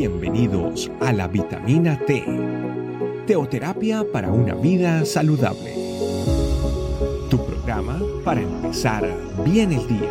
Bienvenidos a la vitamina T, teoterapia para una vida saludable. Tu programa para empezar bien el día.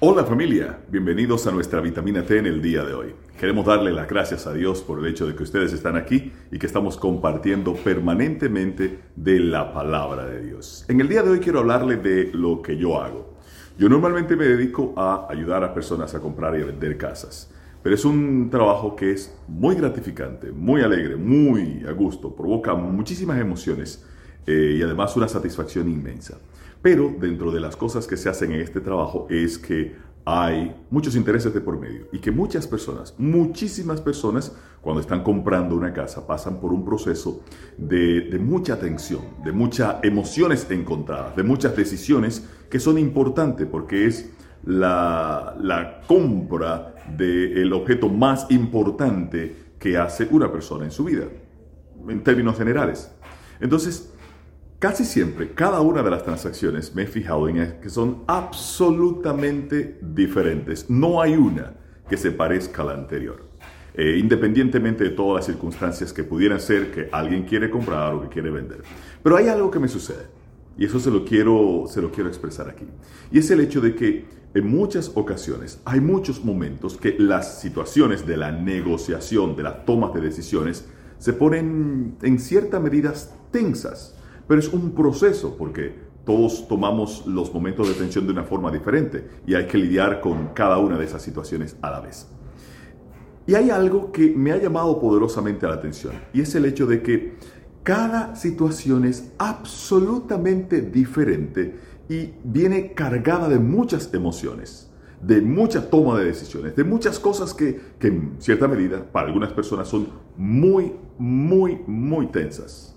Hola familia, bienvenidos a nuestra vitamina T en el día de hoy. Queremos darle las gracias a Dios por el hecho de que ustedes están aquí y que estamos compartiendo permanentemente de la palabra de Dios. En el día de hoy quiero hablarle de lo que yo hago. Yo normalmente me dedico a ayudar a personas a comprar y a vender casas, pero es un trabajo que es muy gratificante, muy alegre, muy a gusto, provoca muchísimas emociones eh, y además una satisfacción inmensa. Pero dentro de las cosas que se hacen en este trabajo es que hay muchos intereses de por medio y que muchas personas, muchísimas personas, cuando están comprando una casa, pasan por un proceso de, mucha tensión, de muchas emociones encontradas, de muchas decisiones que son importantes porque es la, compra del objeto más importante que hace una persona en su vida, en términos generales. Entonces, Casi siempre, cada una de las transacciones me he fijado en que son absolutamente diferentes. No hay una que se parezca a la anterior. Eh, independientemente de todas las circunstancias que pudieran ser que alguien quiere comprar o que quiere vender. Pero hay algo que me sucede y eso se lo quiero, se lo quiero expresar aquí. Y es el hecho de que en muchas ocasiones hay muchos momentos que las situaciones de la negociación, de las tomas de decisiones, se ponen en cierta medida tensas. Pero es un proceso porque todos tomamos los momentos de tensión de una forma diferente y hay que lidiar con cada una de esas situaciones a la vez. Y hay algo que me ha llamado poderosamente la atención y es el hecho de que cada situación es absolutamente diferente y viene cargada de muchas emociones, de mucha toma de decisiones, de muchas cosas que, que en cierta medida para algunas personas son muy, muy, muy tensas.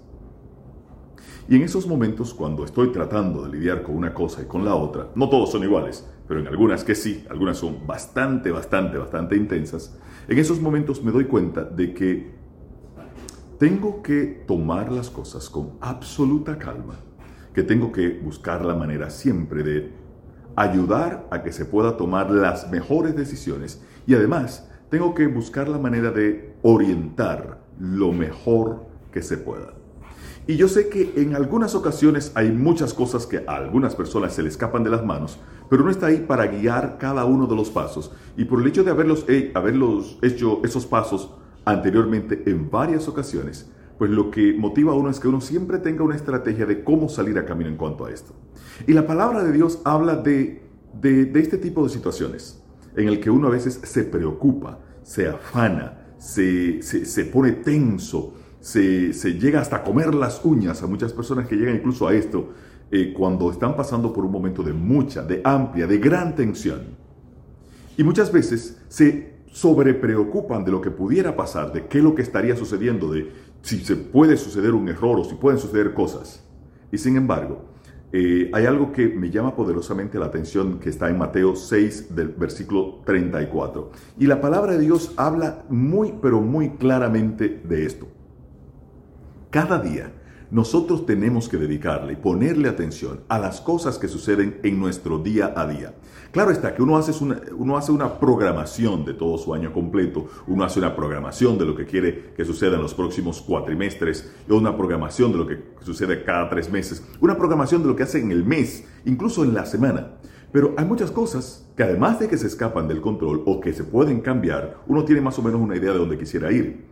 Y en esos momentos, cuando estoy tratando de lidiar con una cosa y con la otra, no todos son iguales, pero en algunas que sí, algunas son bastante, bastante, bastante intensas, en esos momentos me doy cuenta de que tengo que tomar las cosas con absoluta calma, que tengo que buscar la manera siempre de ayudar a que se pueda tomar las mejores decisiones y además tengo que buscar la manera de orientar lo mejor que se pueda. Y yo sé que en algunas ocasiones hay muchas cosas que a algunas personas se le escapan de las manos, pero uno está ahí para guiar cada uno de los pasos. Y por el hecho de haberlos, haberlos hecho esos pasos anteriormente en varias ocasiones, pues lo que motiva a uno es que uno siempre tenga una estrategia de cómo salir a camino en cuanto a esto. Y la palabra de Dios habla de, de, este tipo de situaciones, en el que uno a veces se preocupa, se afana, se, se, se pone tenso, se, llega hasta comer las uñas a muchas personas que llegan incluso a esto eh, cuando están pasando por un momento de mucha, de amplia, de gran tensión. Y muchas veces se sobrepreocupan de lo que pudiera pasar, de qué es lo que estaría sucediendo, de si se puede suceder un error o si pueden suceder cosas. Y sin embargo, eh, hay algo que me llama poderosamente la atención que está en Mateo 6 del versículo 34. Y la palabra de Dios habla muy, pero muy claramente de esto. Cada día nosotros tenemos que dedicarle y ponerle atención a las cosas que suceden en nuestro día a día. Claro está que uno hace, una, uno hace una programación de todo su año completo, uno hace una programación de lo que quiere que suceda en los próximos cuatrimestres, una programación de lo que sucede cada tres meses, una programación de lo que hace en el mes, incluso en la semana. Pero hay muchas cosas que además de que se escapan del control o que se pueden cambiar, uno tiene más o menos una idea de dónde quisiera ir.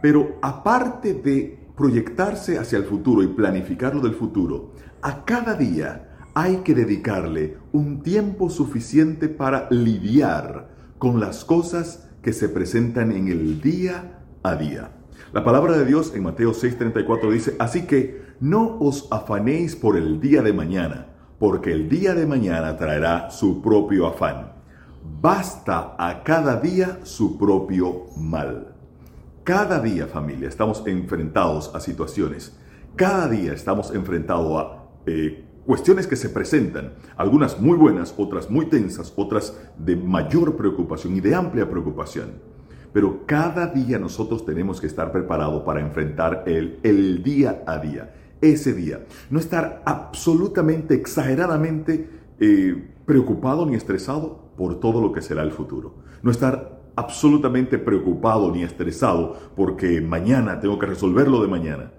Pero aparte de proyectarse hacia el futuro y planificar lo del futuro, a cada día hay que dedicarle un tiempo suficiente para lidiar con las cosas que se presentan en el día a día. La palabra de Dios en Mateo 6:34 dice, así que no os afanéis por el día de mañana, porque el día de mañana traerá su propio afán. Basta a cada día su propio mal. Cada día, familia, estamos enfrentados a situaciones. Cada día estamos enfrentados a eh, cuestiones que se presentan, algunas muy buenas, otras muy tensas, otras de mayor preocupación y de amplia preocupación. Pero cada día nosotros tenemos que estar preparados para enfrentar el, día a día. ese día. No estar absolutamente, exageradamente eh, preocupado ni estresado por todo lo que será el futuro. No estar absolutamente preocupado ni estresado porque mañana tengo que resolverlo de mañana.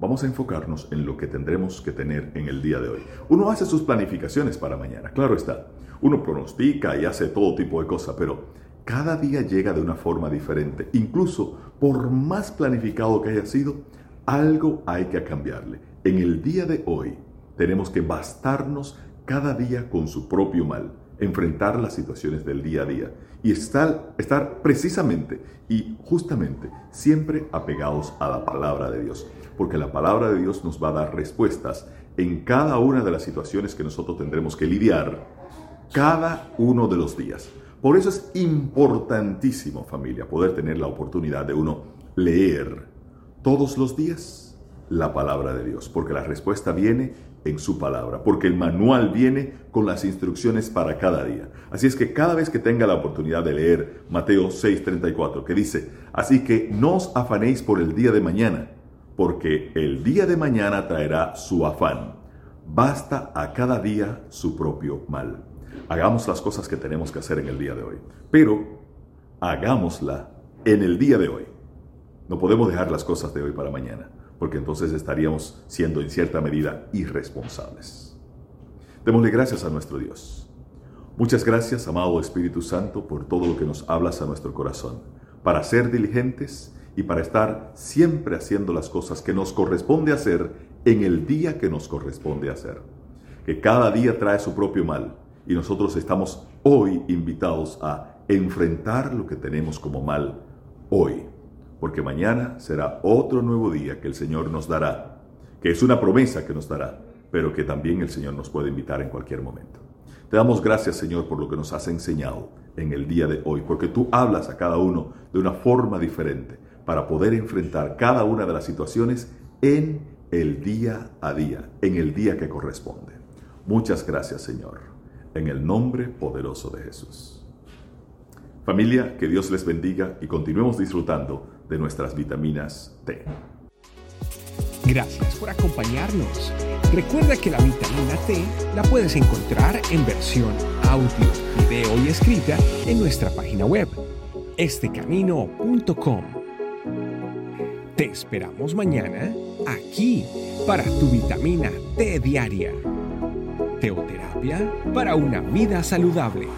Vamos a enfocarnos en lo que tendremos que tener en el día de hoy. Uno hace sus planificaciones para mañana, claro está. Uno pronostica y hace todo tipo de cosas, pero cada día llega de una forma diferente. Incluso por más planificado que haya sido, algo hay que cambiarle. En el día de hoy tenemos que bastarnos cada día con su propio mal enfrentar las situaciones del día a día y estar, estar precisamente y justamente siempre apegados a la palabra de Dios, porque la palabra de Dios nos va a dar respuestas en cada una de las situaciones que nosotros tendremos que lidiar cada uno de los días. Por eso es importantísimo, familia, poder tener la oportunidad de uno leer todos los días la palabra de Dios, porque la respuesta viene en su palabra, porque el manual viene con las instrucciones para cada día. Así es que cada vez que tenga la oportunidad de leer Mateo 6:34, que dice, así que no os afanéis por el día de mañana, porque el día de mañana traerá su afán. Basta a cada día su propio mal. Hagamos las cosas que tenemos que hacer en el día de hoy, pero hagámosla en el día de hoy. No podemos dejar las cosas de hoy para mañana porque entonces estaríamos siendo en cierta medida irresponsables. Démosle gracias a nuestro Dios. Muchas gracias, amado Espíritu Santo, por todo lo que nos hablas a nuestro corazón, para ser diligentes y para estar siempre haciendo las cosas que nos corresponde hacer en el día que nos corresponde hacer. Que cada día trae su propio mal y nosotros estamos hoy invitados a enfrentar lo que tenemos como mal hoy porque mañana será otro nuevo día que el Señor nos dará, que es una promesa que nos dará, pero que también el Señor nos puede invitar en cualquier momento. Te damos gracias, Señor, por lo que nos has enseñado en el día de hoy, porque tú hablas a cada uno de una forma diferente para poder enfrentar cada una de las situaciones en el día a día, en el día que corresponde. Muchas gracias, Señor, en el nombre poderoso de Jesús. Familia, que Dios les bendiga y continuemos disfrutando de nuestras vitaminas T. Gracias por acompañarnos. Recuerda que la vitamina T la puedes encontrar en versión audio, video y escrita en nuestra página web, estecamino.com. Te esperamos mañana aquí para tu vitamina T diaria. Teoterapia para una vida saludable.